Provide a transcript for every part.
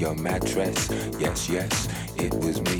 your mattress. Yes, yes, it was me.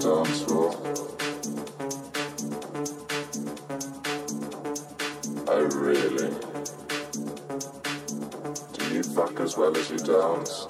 dance floor? Oh really? Do you fuck as well as you dance?